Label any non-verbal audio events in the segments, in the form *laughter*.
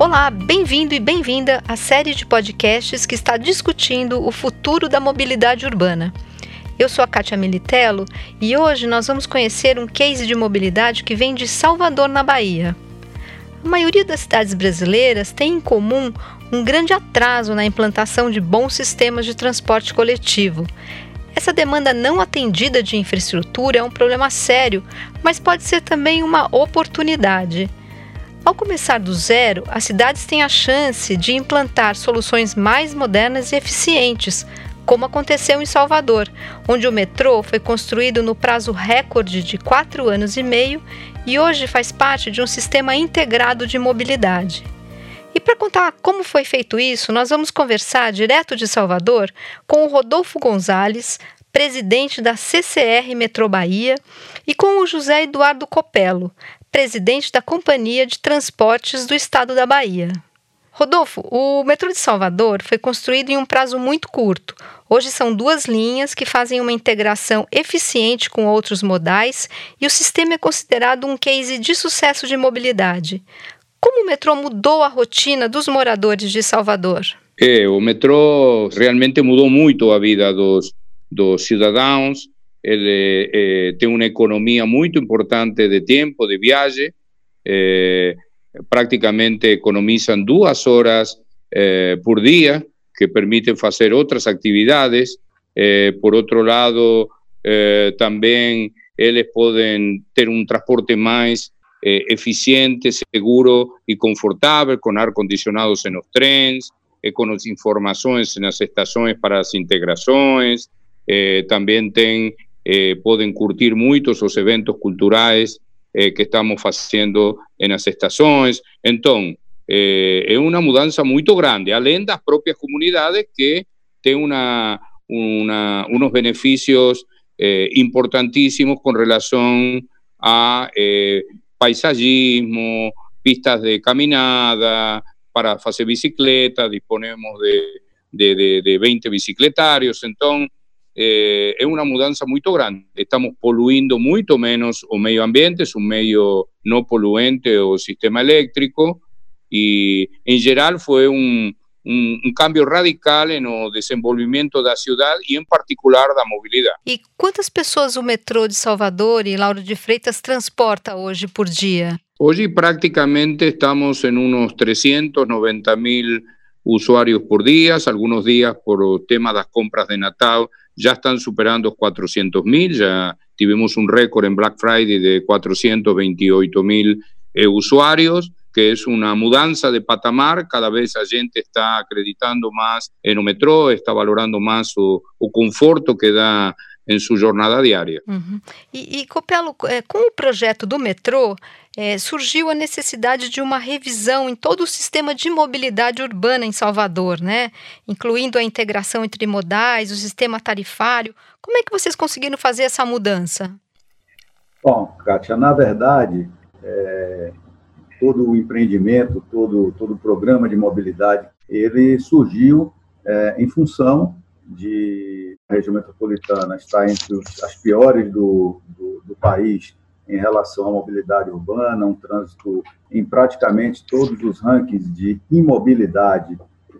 Olá, bem-vindo e bem-vinda à série de podcasts que está discutindo o futuro da mobilidade urbana. Eu sou a Kátia Militello e hoje nós vamos conhecer um case de mobilidade que vem de Salvador, na Bahia. A maioria das cidades brasileiras tem em comum um grande atraso na implantação de bons sistemas de transporte coletivo. Essa demanda não atendida de infraestrutura é um problema sério, mas pode ser também uma oportunidade. Ao começar do zero, as cidades têm a chance de implantar soluções mais modernas e eficientes, como aconteceu em Salvador, onde o metrô foi construído no prazo recorde de quatro anos e meio e hoje faz parte de um sistema integrado de mobilidade. E para contar como foi feito isso, nós vamos conversar direto de Salvador com o Rodolfo Gonzalez, presidente da CCR Metrô Bahia, e com o José Eduardo Copelo, presidente da Companhia de Transportes do Estado da Bahia. Rodolfo, o metrô de Salvador foi construído em um prazo muito curto. Hoje são duas linhas que fazem uma integração eficiente com outros modais e o sistema é considerado um case de sucesso de mobilidade. Como o metrô mudou a rotina dos moradores de Salvador? É, o metrô realmente mudou muito a vida dos, dos cidadãos. el, eh, eh tem uma economia importante de tempo, de viagem, eh, praticamente economizam duas horas eh, por dia, que permitem fazer outras atividades. Eh, por outro lado, eh, também eles podem ter um transporte mais eficiente, seguro e confortável, com ar condicionados nos trens, com as informações nas estações para as integrações. Eh, también ten eh, curtir muitos os eventos culturais eh, que estamos fazendo nas estações. Então, eh, é uma mudança muito grande, além das próprias comunidades que têm uma, uma, uns benefícios eh, importantíssimos com relação a eh, paisagismo, pistas de caminhada, para fazer bicicleta, disponemos de, de, de, de 20 bicicletarios, então eh, é uma mudança muito grande. Estamos poluindo muito menos o meio ambiente, é um meio não poluente o sistema elétrico, e em geral foi um, un, un, cambio radical en el desenvolvimiento de la ciudad y en particular de la movilidad. ¿Y cuántas personas el metrô de Salvador y Lauro de Freitas transporta hoy por día? Hoy prácticamente estamos en unos 390 mil usuarios por día, algunos días por temas de las compras de Natal ya están superando 400 mil, ya tuvimos un récord en Black Friday de 428 mil eh, usuarios, que es una mudanza de patamar, cada vez la gente está acreditando más en el metro, está valorando más o, o conforto que da em sua jornada diária. Uhum. E, e Copelo, é, com o projeto do metrô, é, surgiu a necessidade de uma revisão em todo o sistema de mobilidade urbana em Salvador, né? Incluindo a integração entre modais, o sistema tarifário. Como é que vocês conseguiram fazer essa mudança? Bom, Kátia, na verdade, é, todo o empreendimento, todo, todo o programa de mobilidade, ele surgiu é, em função de região metropolitana está entre os, as piores do, do, do, país em relação à mobilidade urbana, um trânsito em praticamente todos os rankings de imobilidade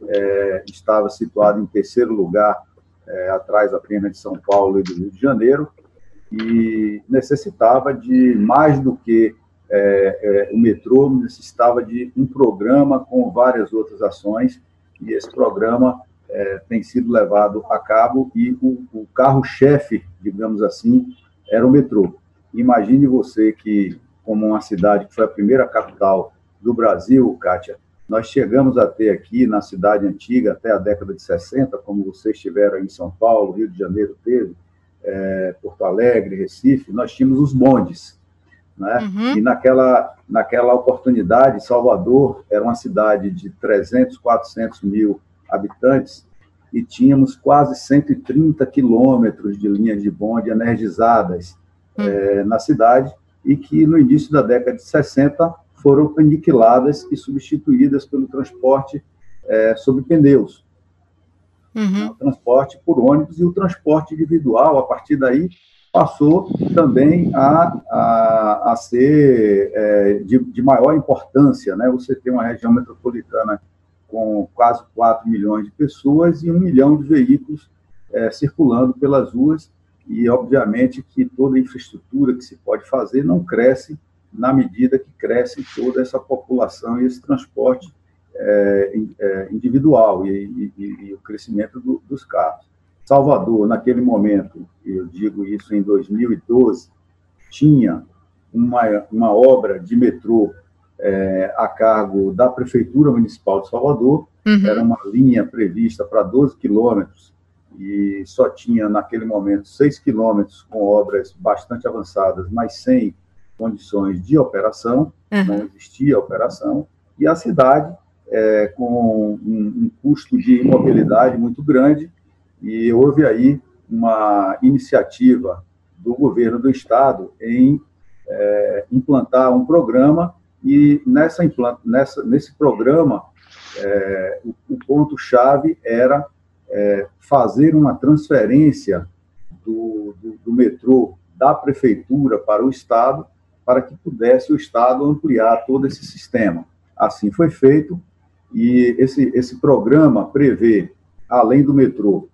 é, estava situado em terceiro lugar, é, atrás apenas de São Paulo e do Rio de Janeiro, e necessitava de mais do que é, é o metrô, necessitava de um programa com várias outras ações, e esse programa é, tem sido levado a cabo e o, o carro-chefe, digamos assim, era o metrô. Imagine você que, como uma cidade que foi a primeira capital do Brasil, Kátia, nós chegamos a ter aqui na cidade antiga, até a década de 60, como vocês tiveram em São Paulo, Rio de Janeiro teve, é, Porto Alegre, Recife, nós tínhamos os bondes. Né? Uhum. E naquela, naquela oportunidade, Salvador era uma cidade de 300, 400 mil habitantes e tínhamos quase 130 quilômetros de linhas de bonde energizadas hum. é, na cidade e que no início da década de 60 foram aniquiladas e substituídas pelo transporte é, sobre pneus. Uhum. O transporte por ônibus e o transporte individual, a partir daí, passou também a, a, a ser é, de, de, maior importância. Né? Você tem uma região metropolitana com quase 4 milhões de pessoas e um milhão de veículos é, circulando pelas ruas, e obviamente que toda a infraestrutura que se pode fazer não cresce na medida que cresce toda essa população e esse transporte é, é, individual e, e, e, o crescimento do, dos carros. Salvador, naquele momento, eu digo isso em 2012, tinha uma, uma obra de metrô é, a cargo da Prefeitura Municipal de Salvador, uhum. era uma linha prevista para 12 quilômetros e só tinha, naquele momento, 6 quilômetros com obras bastante avançadas, mas sem condições de operação, uhum. não existia operação, e a cidade, é, com um, um custo de imobilidade muito grande, e houve aí uma iniciativa do governo do estado em é, implantar um programa e nessa, nessa nesse programa é, o, o ponto-chave era é, fazer uma transferência do, do, do, metrô da prefeitura para o estado para que pudesse o estado ampliar todo esse sistema. Assim foi feito e esse, esse programa prevê, além do metrô,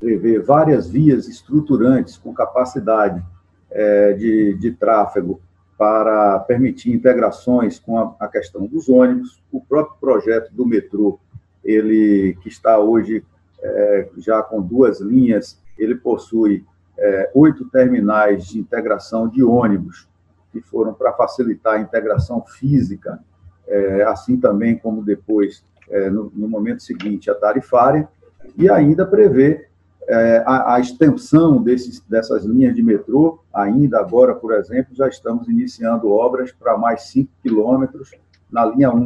prevê várias vias estruturantes com capacidade é, de, de tráfego para permitir integrações com a, a, questão dos ônibus. O próprio projeto do metrô, ele que está hoje é, já com duas linhas, ele possui é, oito terminais de integração de ônibus que foram para facilitar a integração física, é, assim também como depois, é, no, no momento seguinte, a tarifária, e ainda prevê é, a, a, extensão desses, dessas linhas de metrô, ainda agora, por exemplo, já estamos iniciando obras para mais 5 quilômetros na linha 1.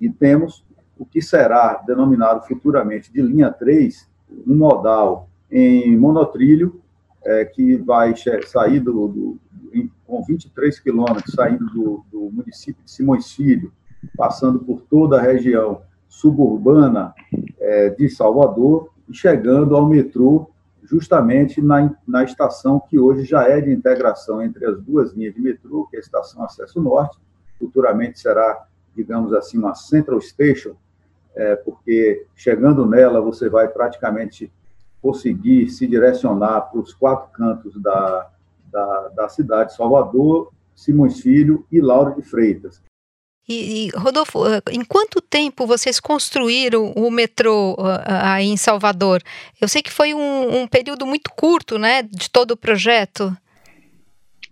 E temos o que será denominado futuramente de linha 3, um modal em monotrilho, é, que vai sair do, do, com 23 quilômetros, saindo do, do município de Simões Filho, passando por toda a região suburbana é, de Salvador, e chegando ao metrô justamente na, na estação que hoje já é de integração entre as duas linhas de metrô, que é a estação Acesso Norte, futuramente será, digamos assim, uma Central Station, é, porque chegando nela você vai praticamente conseguir se direcionar para os quatro cantos da, da, da cidade, Salvador, Simões Filho e Lauro de Freitas. E, e, Rodolfo, eh, em quanto tempo vocês construíram o metrô uh, aí em Salvador? Eu sei que foi um, um, período muito curto, né, de todo o projeto.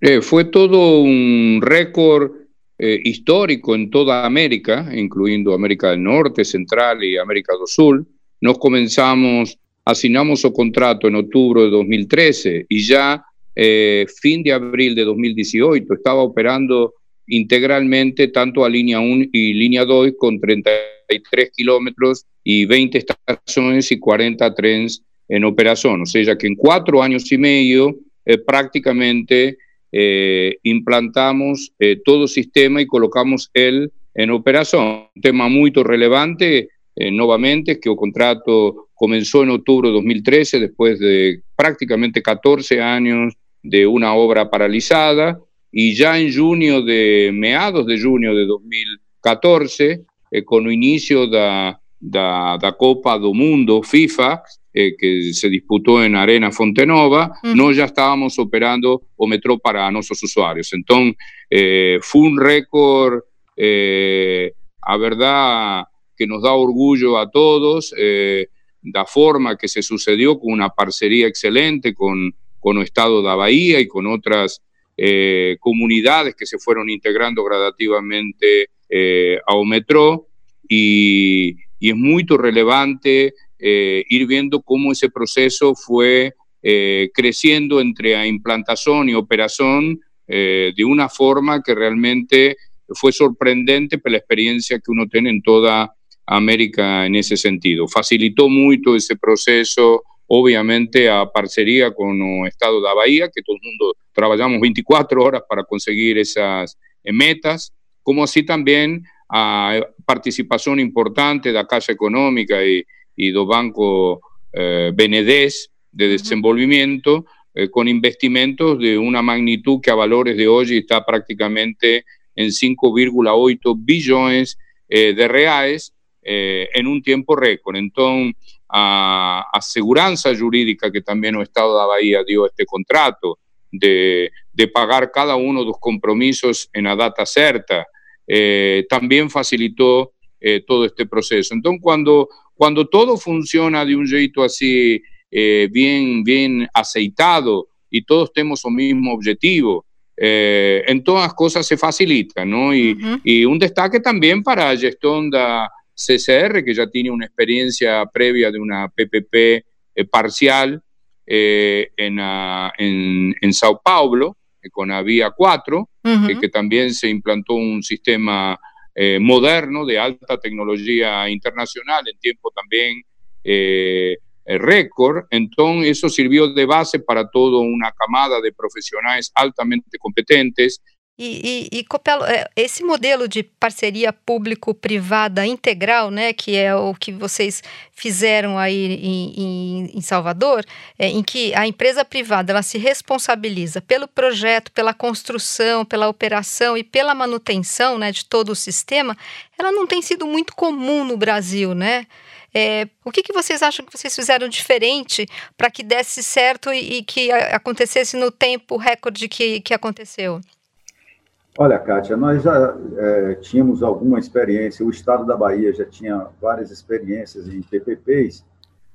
É, foi todo um recorde eh, histórico em toda a América, incluindo América do Norte, Central e América do Sul. Nós começamos, assinamos o contrato em outubro de 2013 e já eh, fim de abril de 2018 estava operando integralmente tanto a línea 1 y línea 2 con 33 kilómetros y 20 estaciones y 40 trenes en operación. O sea que en cuatro años y medio eh, prácticamente eh, implantamos eh, todo sistema y colocamos él en operación. Un tema muy relevante, nuevamente, que el contrato comenzó en octubre de 2013, después de prácticamente 14 años de una obra paralizada, y ya en junio de meados de junio de 2014, eh, con inicio da, da, da Copa do Mundo FIFA, eh, que se disputó en Arena Fontenova, uh -huh. nós já estávamos operando o metrô para nossos usuários. Então, eh, foi um recorde, eh, a verdade, que nos dá orgulho a todos, eh, da forma que se sucedió, com uma parceria excelente com, com o Estado da Bahia e com outras eh, comunidades que se fueron integrando gradativamente eh, a Ometro y, es muy relevante eh, ir viendo cómo ese proceso fue creciendo entre implantación y operación de una forma que realmente fue sorprendente por la experiencia que uno tiene en toda América en ese sentido. Facilitó mucho ese proceso, obviamente a parceria con o Estado da Bahía que todo mundo trabalhamos 24 horas para conseguir esas eh, metas, como assim também a participación importante da Caixa Econômica e, y do Banco eh, de Desenvolvimento, eh, com investimentos de una magnitud que a valores de hoy está prácticamente en 5,8 bilhões eh, de reais em eh, um tempo recorde. Então, a, a segurança jurídica que también o Estado da Bahia deu este contrato, de, de pagar cada um compromisos en na data certa, eh, também facilitou eh, todo este proceso. Então, cuando quando todo funciona de un jeito así eh, bem, bem aceitado, e todos tenemos o mismo objetivo, eh, todas las cosas se facilitan, ¿no? Y, y, un destaque también para la gestión da, CCR, que ya tiene una experiencia previa de una PPP eh, parcial en, en, Sao Paulo, con la Vía 4, que también se implantó un sistema moderno de alta tecnología internacional, en tiempo también eh, récord, entonces eso sirvió de base para toda una camada de profissionais altamente competentes. E, e, e Copelo, é, esse modelo de parceria público-privada integral, né, que é o que vocês fizeram aí em, em, em Salvador, é, em que a empresa privada ela se responsabiliza pelo projeto, pela construção, pela operação e pela manutenção né, de todo o sistema, ela não tem sido muito comum no Brasil, né? É, o que, que vocês acham que vocês fizeram diferente para que desse certo e, e, que acontecesse no tempo recorde que, que aconteceu? Olha, Kátia, nós já é, tínhamos alguma experiência, o Estado da Bahia já tinha várias experiências em PPPs,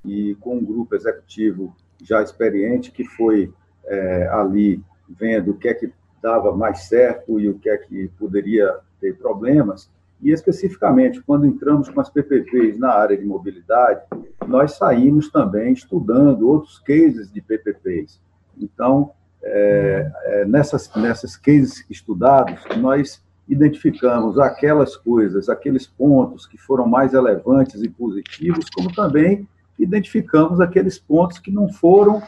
e com um grupo executivo já experiente, que foi é, ali vendo o que é que dava mais certo e o que é que poderia ter problemas, e especificamente, quando entramos com as PPPs na área de mobilidade, nós saímos também estudando outros cases de PPPs. Então, é, é, nessas, nessas cases estudados, nós identificamos aquelas coisas, aqueles pontos que foram mais relevantes e positivos, como também identificamos aqueles pontos que não foram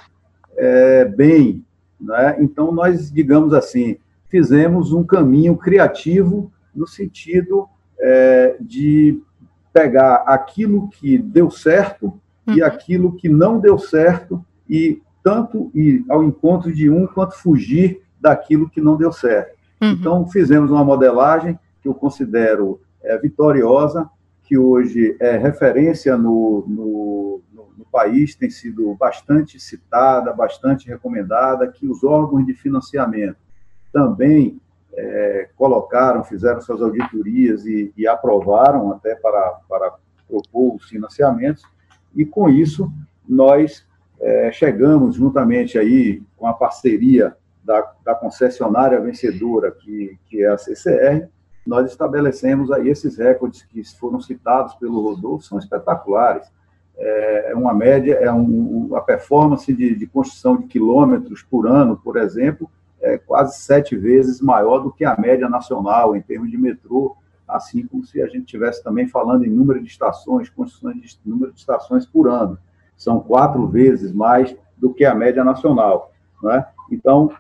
é, bem. Né? Então, nós, digamos assim, fizemos um caminho criativo no sentido é, de pegar aquilo que deu certo uhum. e aquilo que não deu certo e tanto ir ao encontro de um quanto fugir daquilo que não deu certo. Uhum. Então, fizemos uma modelagem que eu considero é, vitoriosa, que hoje é referência no, no, no, no, país, tem sido bastante citada, bastante recomendada, que os órgãos de financiamento também é, colocaram, fizeram suas auditorias e, e, aprovaram até para, para propor os financiamentos, e com isso nós é, chegamos juntamente aí com a parceria da, da concessionária vencedora, que, que é a CCR, nós estabelecemos aí esses recordes que foram citados pelo Rodolfo, são espetaculares. É, é uma média, é um, a performance de, de construção de quilômetros por ano, por exemplo, é quase sete vezes maior do que a média nacional em termos de metrô, assim como se a gente estivesse também falando em número de estações, construção de número de estações por ano. São quatro vezes mais do que a média nacional. Né? Então,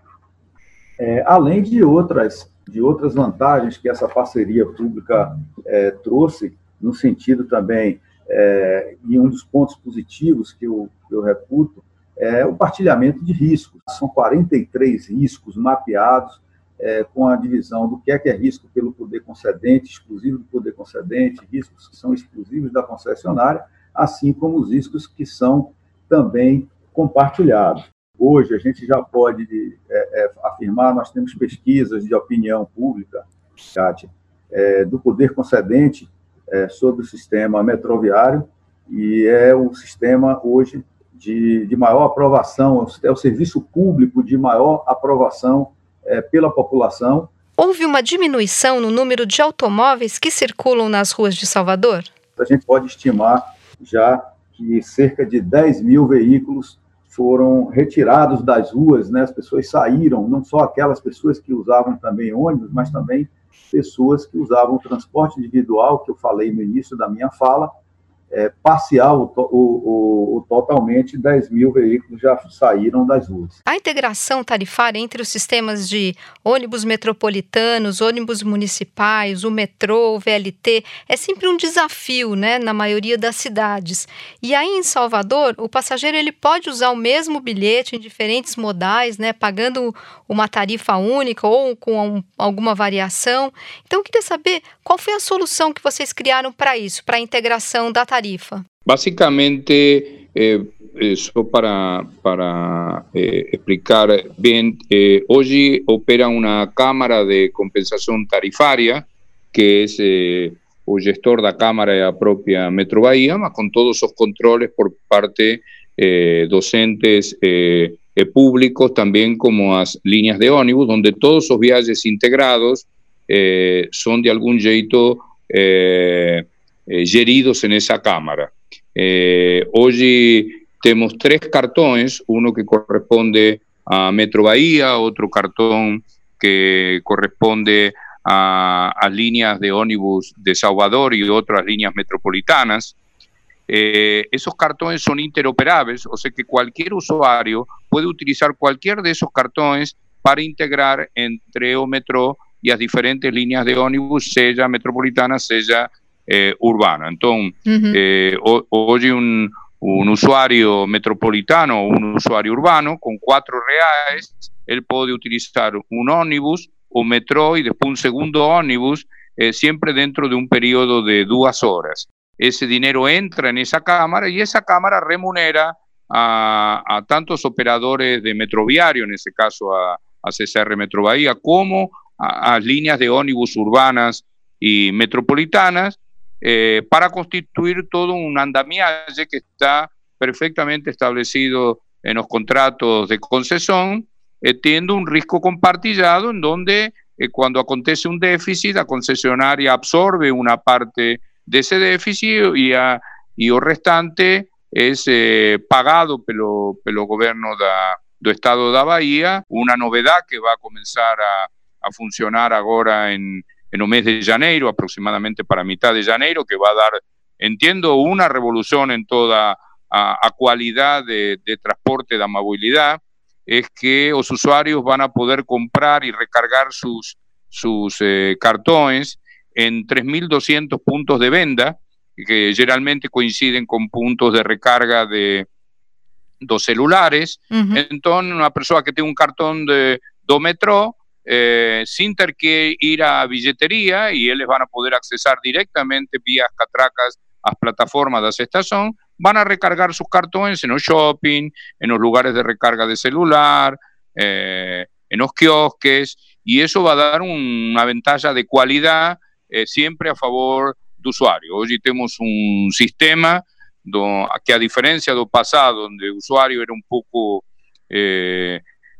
é, além de outras, de outras vantagens que essa parceria pública é, trouxe, no sentido também, é, e um dos pontos positivos que eu, eu reputo, é o partilhamento de riscos. São 43 riscos mapeados é, com a divisão do que é que é risco pelo poder concedente, exclusivo do poder concedente, riscos que são exclusivos da concessionária, assim como os riscos que são também compartilhados. Hoje, a gente já pode é, é, afirmar, nós temos pesquisas de opinião pública, Kátia, é, do poder concedente é, sobre o sistema metroviário, e é o sistema hoje de, de maior aprovação, é o serviço público de maior aprovação é, pela população. Houve uma diminuição no número de automóveis que circulam nas ruas de Salvador? A gente pode estimar já que cerca de 10 mil veículos foram retirados das ruas, né? as pessoas saíram, não só aquelas pessoas que usavam também ônibus, mas também pessoas que usavam transporte individual, que eu falei no início da minha fala, é, parcial, o, o, o, totalmente 10 mil veículos já saíram das ruas. A integração tarifária entre os sistemas de ônibus metropolitanos, ônibus municipais, o metrô, o VLT, é sempre um desafio, né, na maioria das cidades. E aí em Salvador, o passageiro ele pode usar o mesmo bilhete em diferentes modais, né, pagando uma tarifa única ou com alguma variação. Então eu queria saber qual foi a solução que vocês criaram para isso, para a integração da tarifa tarifa? Básicamente, eh, só para, para eh, explicar bem, hoje opera uma Câmara de Compensação Tarifária, que é o gestor da Câmara é a própria Metro Bahia, mas com todos os controles por parte docentes eh, públicos, também como as linhas de ônibus, onde todos os viajes integrados eh, são de algum jeito eh, eh, en esa Cámara. Eh, hoy tenemos tres cartones, uno que corresponde a Metro Bahía, otro cartón que corresponde a, líneas de ónibus de Salvador y otras líneas metropolitanas. Esos cartones son interoperables, o sea que cualquier usuario puede utilizar cualquier de esos cartones para integrar entre o metro y las diferentes líneas de ónibus, sea metropolitana, sea eh, urbana. Entonces, eh, hoy un, un, usuario metropolitano o un usuario urbano con cuatro reales, él puede utilizar un ónibus, o metro y después un segundo ónibus, eh, siempre dentro de un periodo de dos horas. Ese dinero entra en esa cámara y esa cámara remunera a, a tantos operadores de metroviario, en ese caso a, a CCR Metro Bahía, como a, a líneas de ónibus urbanas y metropolitanas, eh, para constituir todo un andamiaje que está perfectamente establecido en los contratos de concesión, eh, teniendo un riesgo compartillado en donde eh, cuando acontece un déficit, la concesionaria absorbe una parte de ese déficit y, a, y el restante es eh, pagado pelo, pelo gobierno da, do estado da Bahía, una novedad que va a comenzar a, a funcionar ahora en, en un mes de janeiro, aproximadamente para mitad de janeiro, que va a dar, entiendo, una revolución en toda a, a cualidad de, de, transporte de movilidad, es que los usuarios van a poder comprar y recargar sus, sus eh, cartones en 3.200 puntos de venta, que generalmente coinciden con puntos de recarga de dos celulares. Uh -huh. Entonces, una persona que tiene un cartón de do metro eh, sin tener que ir a billetería y ellos van a poder accesar directamente vía catracas a las plataformas de estación, van a recargar sus cartones en los shopping, en los lugares de recarga de celular, eh, en los kiosques, y eso va a dar un, una ventaja de calidad eh, siempre a favor del usuario. Hoy tenemos un sistema do, que a diferencia del pasado, donde el usuario era un poco...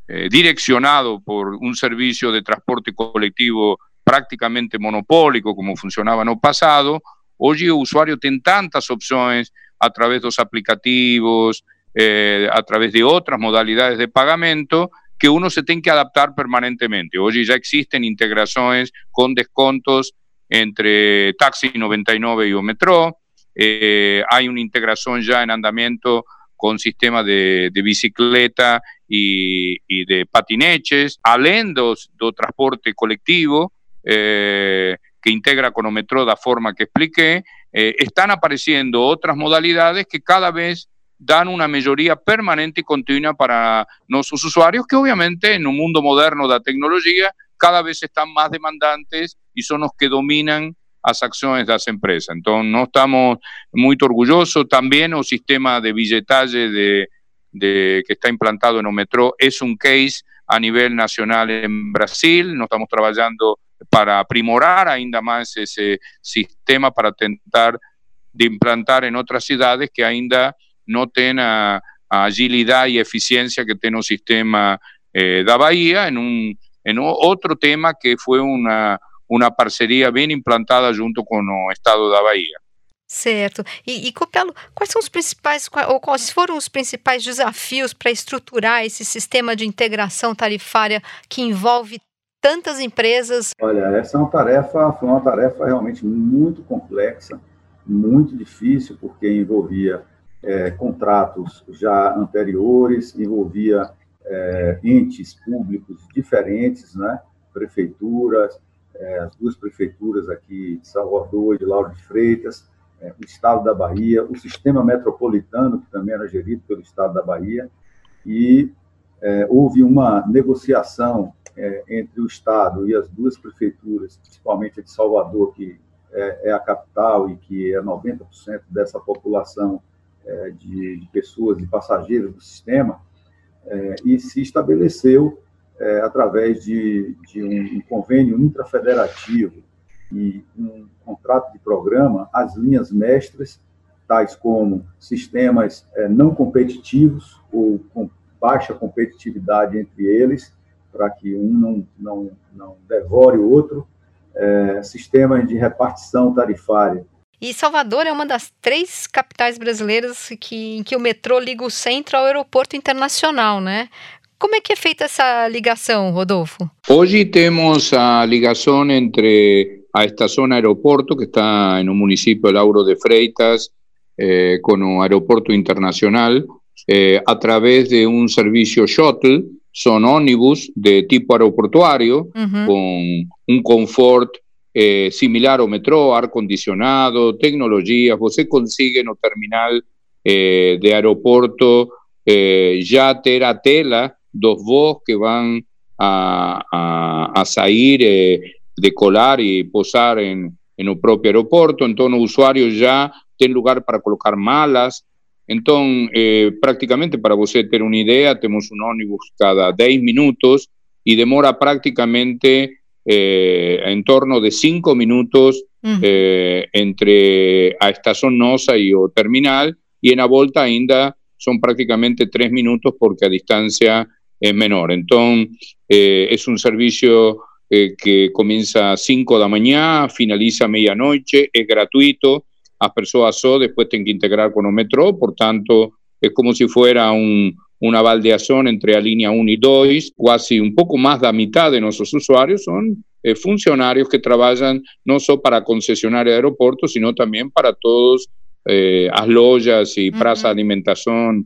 eh, direccionado por un servicio de transporte colectivo prácticamente monopólico, como funcionaba el pasado, hoy el usuario tiene tantas opciones a través de los aplicativos, eh, a través de otras modalidades de pagamento, que uno se tiene que adaptar permanentemente. Hoy ya existen integraciones con descontos entre Taxi 99 y o Metro, eh, hay una integración ya en andamiento con sistema de, de bicicleta y, y, de patineches, além do, transporte colectivo, eh, que integra metrô da forma que expliqué, eh, están apareciendo otras modalidades que cada vez dan una mayoría permanente y continua para nuestros usuarios, que obviamente en un mundo moderno de tecnología cada vez están más demandantes y son los que dominan las acciones de las empresas. Entonces, no estamos muy orgullosos. También el sistema de billetaje de, de, que está implantado en el metro es un case a nivel nacional en Brasil. No estamos trabajando para aprimorar ainda más ese sistema para tentar de implantar en otras ciudades que ainda no tengan agilidad y eficiencia que tiene el sistema eh, da Bahía en un en otro tema que fue una uma parceria bem implantada junto com o Estado da Bahia. Certo. E, e Copelo, quais são os principais, ou quais foram os principais desafios para estruturar esse sistema de integração tarifária que envolve tantas empresas? Olha, essa é uma tarefa, foi uma tarefa realmente muito complexa. muito difícil, porque envolvia é, contratos já anteriores, envolvia é, entes públicos diferentes, né? prefeituras, é, as duas prefeituras aqui de Salvador e de Lauro de Freitas, é, o Estado da Bahia, o sistema metropolitano, que também era gerido pelo Estado da Bahia, e é, houve uma negociação é, entre o Estado e as duas prefeituras, principalmente a de Salvador, que é, é a capital e que é 90% dessa população é, de, de, pessoas, de passageiros do sistema, é, e se estabeleceu, é, através de, de um, um convênio intrafederativo e um contrato de programa, as linhas mestras, tais como sistemas é, não competitivos ou com baixa competitividade entre eles, para que um não, não, não devore o outro, é, sistemas de repartição tarifária. E Salvador é uma das três capitais brasileiras que, em que o metrô liga o centro ao aeroporto internacional, né? Como é que é feita essa ligação, Rodolfo? Hoje temos a ligação entre a esta zona aeropuerto que está en un municipio, Lauro de Freitas, eh, con un aeropuerto internacional, eh, a través de un servicio shuttle, son ómnibus de tipo aeroportuario, con un confort eh, similar o metro, ar condicionado, tecnologías, você consigue no terminal de aeropuerto ya terá tela dos voos que van a, a, a sair decolar e posar em, no próprio aeroporto, então o usuário já tem lugar para colocar malas, Entonces, eh, prácticamente, para você ter una idea, tenemos un ónibus cada 10 minutos y demora prácticamente eh, en torno de 5 minutos eh, entre a estación Nosa y o terminal, y en la volta ainda son prácticamente 3 minutos porque a distancia es menor. Entonces, es un servicio eh, que comienza a 5 da mañá, finaliza a medianoche, es gratuito, as persoas só despois ten que integrar con o metrô, por tanto, é como se fuera un, una baldeación entre a línea 1 e 2, quase un pouco máis da mitad de nosos usuarios son eh, funcionarios que traballan non só para concesionar aeroportos, sino tamén para todos eh, as lojas e uh -huh. de alimentación.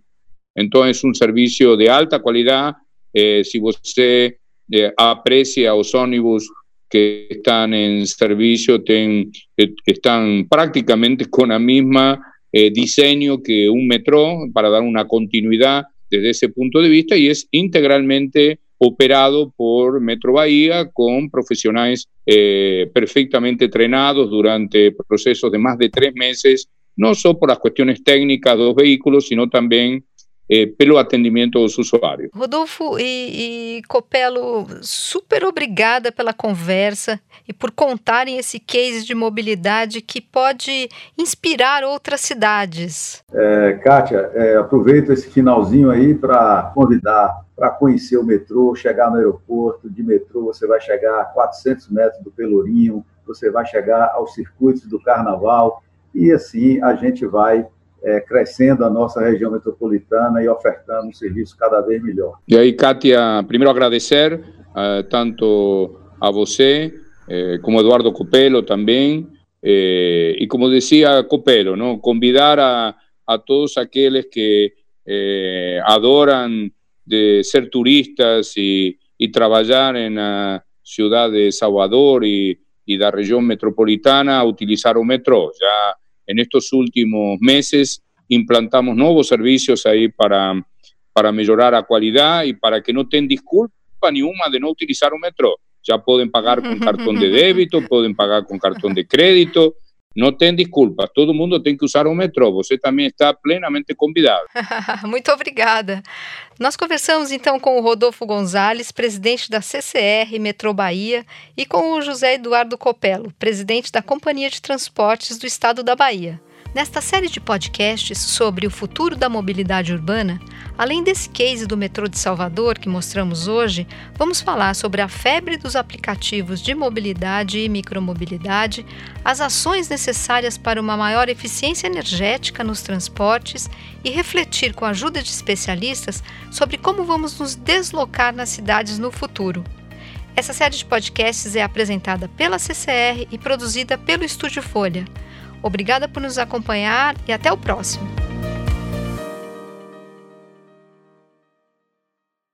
Entón, é un servicio de alta qualidade, eh, se você eh, eh, aprecia os ônibus que están en servicio ten, eh, están prácticamente con la misma eh, diseño que un metro para dar una continuidad desde ese punto de vista y es integralmente operado por Metro Bahía con profesionales eh, perfectamente entrenados durante procesos de más de tres meses, no solo por las cuestiones técnicas de los vehículos, sino también eh, pelo atendimento aos usuários. Rodolfo e, e Copelo, super obrigada pela conversa e por contarem esse case de mobilidade que pode inspirar outras cidades. É, Kátia, é, aproveito esse finalzinho aí para convidar para conhecer o metrô, chegar no aeroporto, de metrô você vai chegar a 400 metros do Pelourinho, você vai chegar aos circuitos do Carnaval, e assim a gente vai é, crescendo a nossa região metropolitana e ofertando um serviço cada vez melhor. E aí, Kátia, primeiro agradecer uh, tanto a você, eh, como Eduardo Copelo também, eh, e como dizia Copelo, não? convidar a, a todos aqueles que eh, adoram de ser turistas e, e trabalhar na cidade de Salvador e, e da região metropolitana a utilizar o metrô. Já en estos últimos meses implantamos nuevos servicios ahí para, para mejorar la calidad y para que no tengan disculpa ni una de no utilizar un metro. Ya pueden pagar con cartón de débito, pueden pagar con cartón de crédito, Não tem desculpas, todo mundo tem que usar o metrô. Você também está plenamente convidado. *laughs* Muito obrigada. Nós conversamos então com o Rodolfo Gonzalez, presidente da CCR Metrô Bahia, e com o José Eduardo Copelo, presidente da Companhia de Transportes do Estado da Bahia. Nesta série de podcasts sobre o futuro da mobilidade urbana, além desse case do metrô de Salvador que mostramos hoje, vamos falar sobre a febre dos aplicativos de mobilidade e micromobilidade, as ações necessárias para uma maior eficiência energética nos transportes e refletir com a ajuda de especialistas sobre como vamos nos deslocar nas cidades no futuro. Essa série de podcasts é apresentada pela CCR e produzida pelo Estúdio Folha. Obrigada por nos acompanhar e até o próximo.